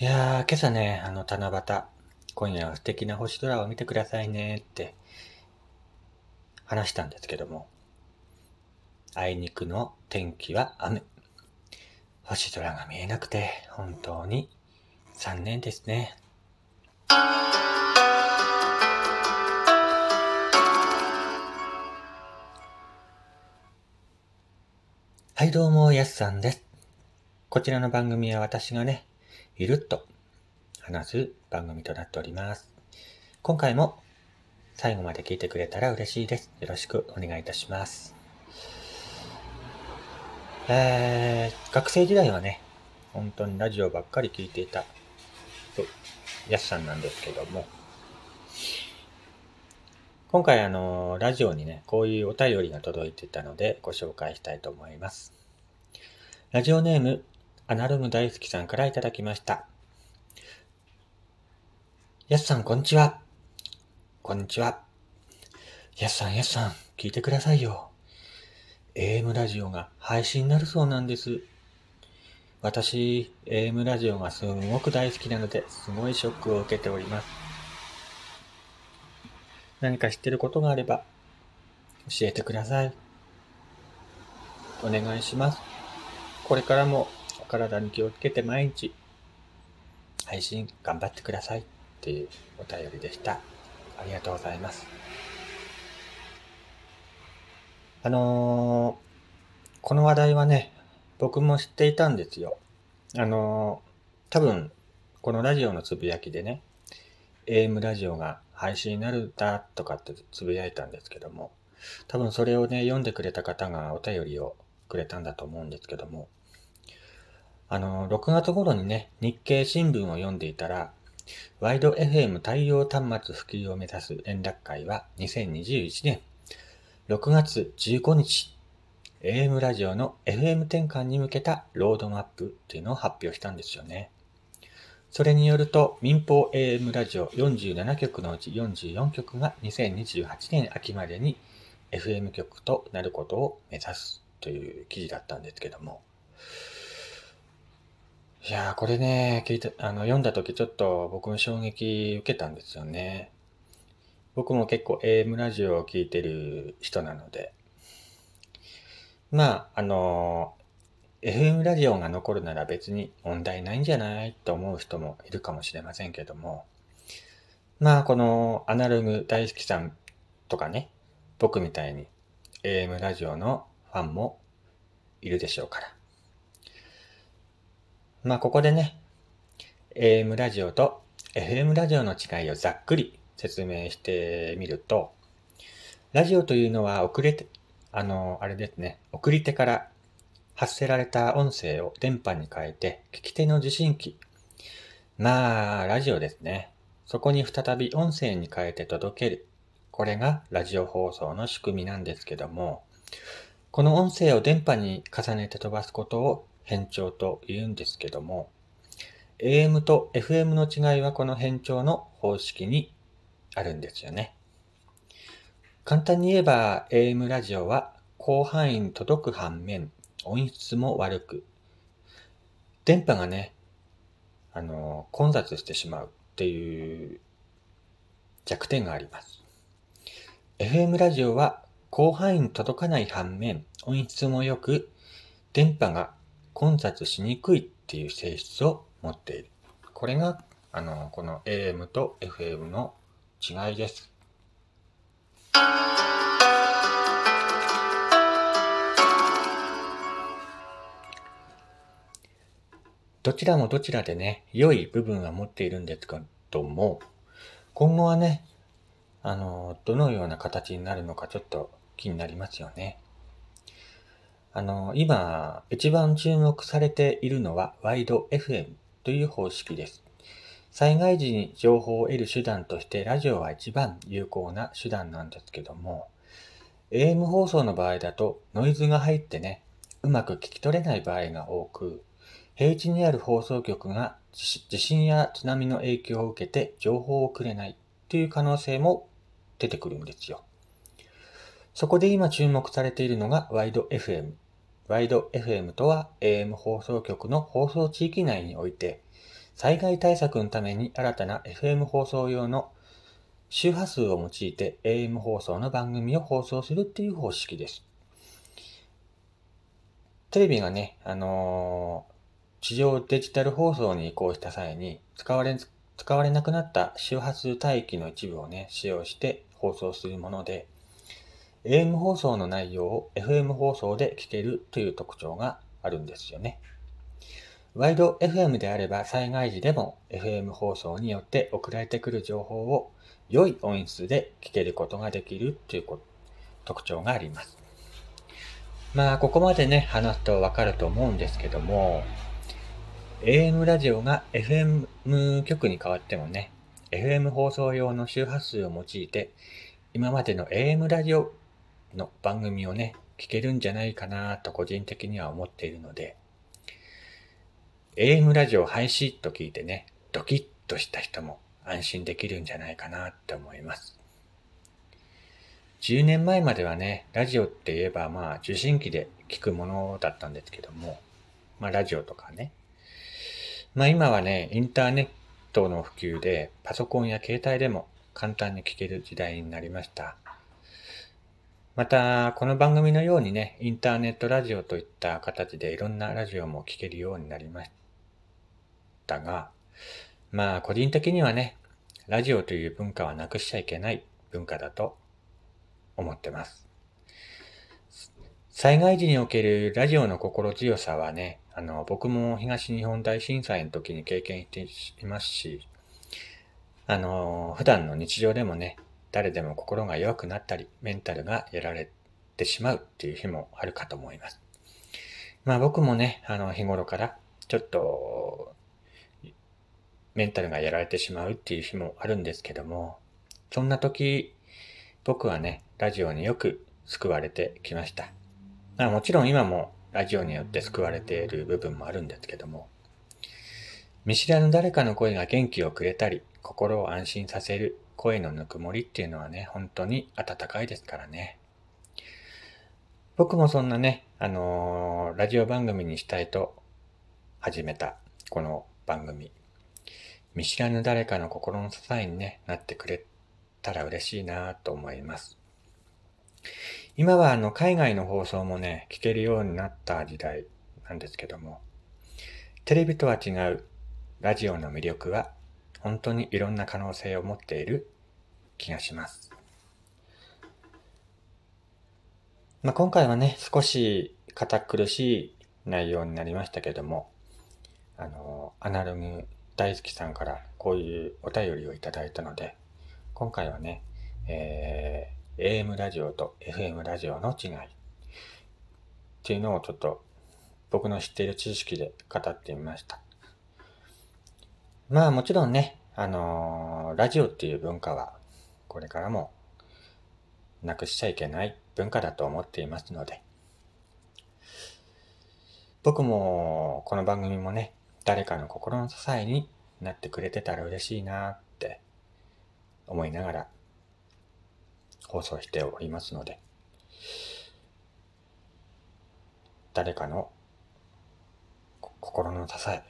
いやー、今朝ね、あの、七夕、今夜は素敵な星空を見てくださいねって話したんですけども、あいにくの天気は雨。星空が見えなくて、本当に残念ですね。はいどうも、やすさんです。こちらの番組は私がね、ゆるっと話す番組となっております。今回も最後まで聞いてくれたら嬉しいです。よろしくお願いいたします。えー、学生時代はね、本当にラジオばっかり聞いていた、やすさんなんですけども、今回あの、ラジオにね、こういうお便りが届いていたのでご紹介したいと思います。ラジオネーム、アナロム大好きさんからいただきました。やすさん、こんにちは。こんにちは。やすさん、やすさん、聞いてくださいよ。AM ラジオが配信になるそうなんです。私、AM ラジオがすごく大好きなので、すごいショックを受けております。何か知ってることがあれば、教えてください。お願いします。これからも体に気をつけて毎日配信頑張ってくださいっていうお便りでした。ありがとうございます。あのー、この話題はね、僕も知っていたんですよ。あのー、多分、このラジオのつぶやきでね、AM ラジオが配信になるんだとかってつぶやいたんですけども、多分それをね、読んでくれた方がお便りをくれたんだと思うんですけども、あの、6月頃にね、日経新聞を読んでいたら、ワイド FM 対応端末普及を目指す連絡会は2021年6月15日、AM ラジオの FM 転換に向けたロードマップっていうのを発表したんですよね。それによると、民放 AM ラジオ47局のうち44局が2028年秋までに FM 局となることを目指すという記事だったんですけども、いやー、これね、聞いて、あの、読んだ時ちょっと僕も衝撃受けたんですよね。僕も結構 AM ラジオを聞いてる人なので。まあ、あの、FM ラジオが残るなら別に問題ないんじゃないと思う人もいるかもしれませんけども。まあ、このアナログ大好きさんとかね、僕みたいに AM ラジオのファンもいるでしょうから。まあ、ここでね、AM ラジオと FM ラジオの違いをざっくり説明してみると、ラジオというのは遅れて、あの、あれですね、送り手から発せられた音声を電波に変えて、聞き手の受信機。まあ、ラジオですね。そこに再び音声に変えて届ける。これがラジオ放送の仕組みなんですけども、この音声を電波に重ねて飛ばすことを変調と言うんですけども、AM と FM の違いはこの変調の方式にあるんですよね。簡単に言えば AM ラジオは広範囲に届く反面音質も悪く、電波がね、あの、混雑してしまうっていう弱点があります。FM ラジオは広範囲に届かない反面音質も良く、電波が混雑しにくいっていう性質を持っている。これが、あの、この AM と FM の違いです。どちらもどちらでね、良い部分は持っているんですけども、今後はね、あの、どのような形になるのかちょっと気になりますよね。あの、今、一番注目されているのは、ワイド FM という方式です。災害時に情報を得る手段として、ラジオは一番有効な手段なんですけども、AM 放送の場合だと、ノイズが入ってね、うまく聞き取れない場合が多く、平地にある放送局が地震や津波の影響を受けて情報をくれないという可能性も出てくるんですよ。そこで今注目されているのがワイド FM。ワイド FM とは AM 放送局の放送地域内において災害対策のために新たな FM 放送用の周波数を用いて AM 放送の番組を放送するっていう方式です。テレビがね、あのー、地上デジタル放送に移行した際に使われ、使われなくなった周波数帯域の一部をね、使用して放送するもので、AM 放送の内容を FM 放送で聞けるという特徴があるんですよね。ワイド FM であれば災害時でも FM 放送によって送られてくる情報を良い音質で聞けることができるという特徴があります。まあ、ここまでね、話すとわかると思うんですけども、AM ラジオが FM 局に変わってもね、FM 放送用の周波数を用いて、今までの AM ラジオの番組をね、聞けるんじゃないかなと個人的には思っているので、AM ラジオ廃止と聞いてね、ドキッとした人も安心できるんじゃないかなって思います。10年前まではね、ラジオって言えばまあ受信機で聞くものだったんですけども、まあラジオとかね。まあ今はね、インターネットの普及でパソコンや携帯でも簡単に聞ける時代になりました。また、この番組のようにね、インターネットラジオといった形でいろんなラジオも聞けるようになりましたが、まあ、個人的にはね、ラジオという文化はなくしちゃいけない文化だと思ってます。災害時におけるラジオの心強さはね、あの、僕も東日本大震災の時に経験していますし、あの、普段の日常でもね、誰でも心が弱くなったり、メンタルがやられてしまうっていう日もあるかと思います。まあ僕もね、あの日頃からちょっとメンタルがやられてしまうっていう日もあるんですけども、そんな時、僕はね、ラジオによく救われてきました。まあもちろん今もラジオによって救われている部分もあるんですけども、見知らぬ誰かの声が元気をくれたり、心を安心させる声のぬくもりっていうのはね、本当に温かいですからね。僕もそんなね、あのー、ラジオ番組にしたいと始めたこの番組。見知らぬ誰かの心の支えに、ね、なってくれたら嬉しいなと思います。今はあの海外の放送もね、聞けるようになった時代なんですけども、テレビとは違うラジオの魅力は本当にいろんな可能性を持っている気がします。まあ、今回はね、少し堅苦しい内容になりましたけども、あの、アナログ大好きさんからこういうお便りをいただいたので、今回はね、えー、AM ラジオと FM ラジオの違いっていうのをちょっと僕の知っている知識で語ってみました。まあもちろんね、あのー、ラジオっていう文化はこれからもなくしちゃいけない文化だと思っていますので、僕もこの番組もね、誰かの心の支えになってくれてたら嬉しいなって思いながら放送しておりますので、誰かの心の支え、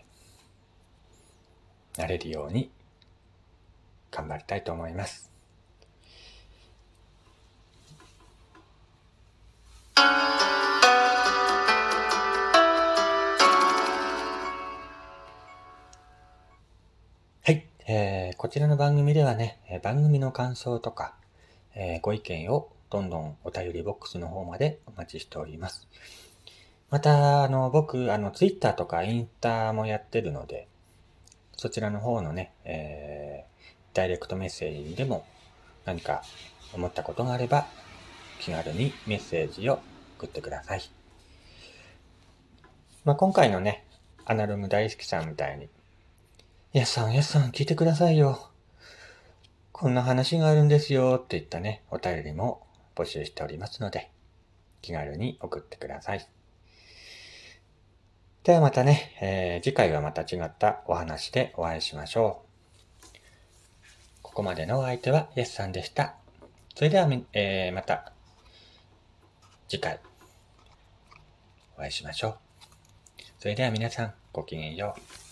なれるように頑張りたいと思います。えー、こちらの番組ではね、番組の感想とか、えー、ご意見をどんどんお便りボックスの方までお待ちしております。また、あの、僕、あの、ツイッターとかインスタもやってるので、そちらの方のね、えー、ダイレクトメッセージでも何か思ったことがあれば気軽にメッセージを送ってください。まあ、今回のね、アナログ大好きさんみたいに、やさん、やさん、聞いてくださいよ。こんな話があるんですよって言ったね、お便りも募集しておりますので、気軽に送ってください。ではまたね、えー、次回はまた違ったお話でお会いしましょう。ここまでのお相手はイエスさんでした。それでは、えー、また次回お会いしましょう。それでは皆さんごきげんよう。